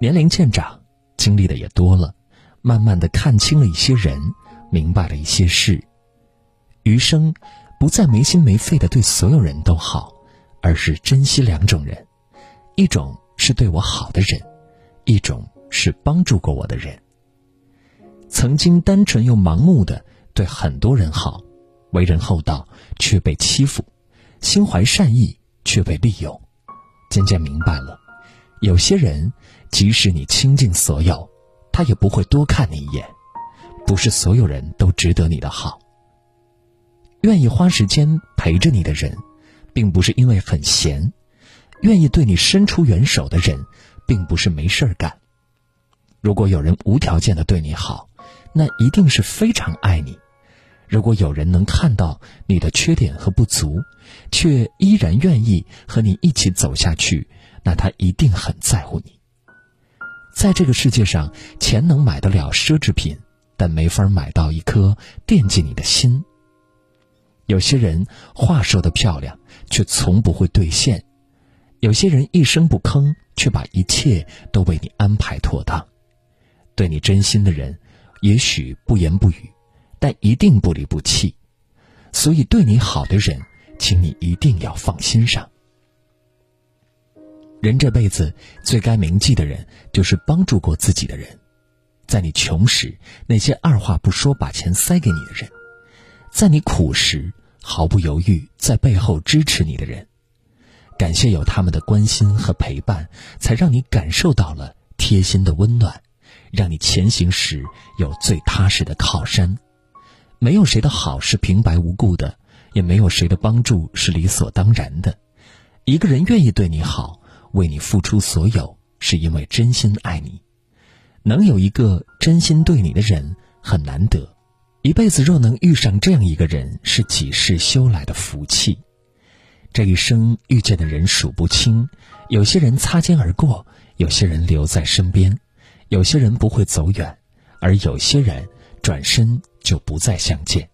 年龄渐长，经历的也多了，慢慢的看清了一些人，明白了一些事。余生，不再没心没肺的对所有人都好，而是珍惜两种人：一种是对我好的人，一种是帮助过我的人。曾经单纯又盲目的对很多人好，为人厚道却被欺负，心怀善意却被利用。渐渐明白了，有些人即使你倾尽所有，他也不会多看你一眼。不是所有人都值得你的好。愿意花时间陪着你的人，并不是因为很闲；愿意对你伸出援手的人，并不是没事儿干。如果有人无条件的对你好，那一定是非常爱你。如果有人能看到你的缺点和不足，却依然愿意和你一起走下去，那他一定很在乎你。在这个世界上，钱能买得了奢侈品，但没法买到一颗惦记你的心。有些人话说的漂亮，却从不会兑现；有些人一声不吭，却把一切都为你安排妥当。对你真心的人，也许不言不语。但一定不离不弃，所以对你好的人，请你一定要放心上。人这辈子最该铭记的人，就是帮助过自己的人，在你穷时那些二话不说把钱塞给你的人，在你苦时毫不犹豫在背后支持你的人，感谢有他们的关心和陪伴，才让你感受到了贴心的温暖，让你前行时有最踏实的靠山。没有谁的好是平白无故的，也没有谁的帮助是理所当然的。一个人愿意对你好，为你付出所有，是因为真心爱你。能有一个真心对你的人很难得，一辈子若能遇上这样一个人，是几世修来的福气。这一生遇见的人数不清，有些人擦肩而过，有些人留在身边，有些人不会走远，而有些人转身。就不再相见。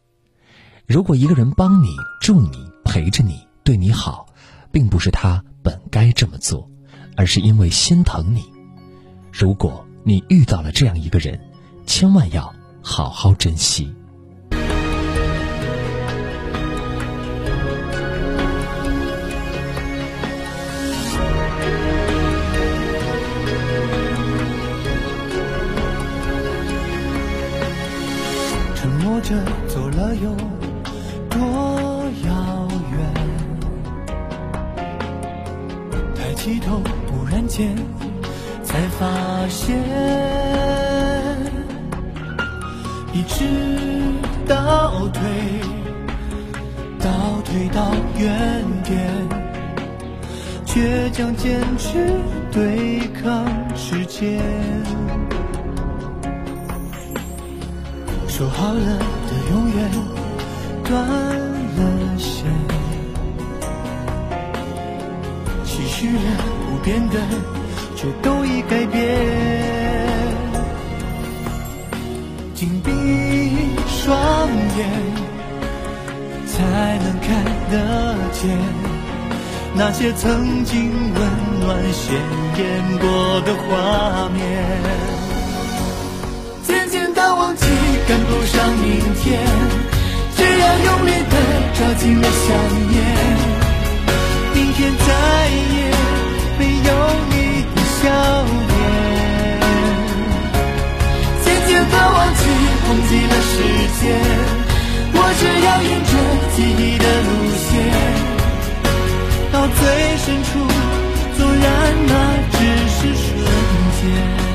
如果一个人帮你、助你、陪着你、对你好，并不是他本该这么做，而是因为心疼你。如果你遇到了这样一个人，千万要好好珍惜。沉默着走了有多遥起头，突然间才发现，一直倒退，倒退到原点，倔强坚持对抗时间。说好了的永远断了线，期许了变的却都已改变。紧闭双眼，才能看得见那些曾经温暖鲜艳过的画面。渐渐的忘记赶不上明天，只要用力的抓紧了想念。明天再记了时间我只要沿着记忆的路线到最深处纵然那只是瞬间。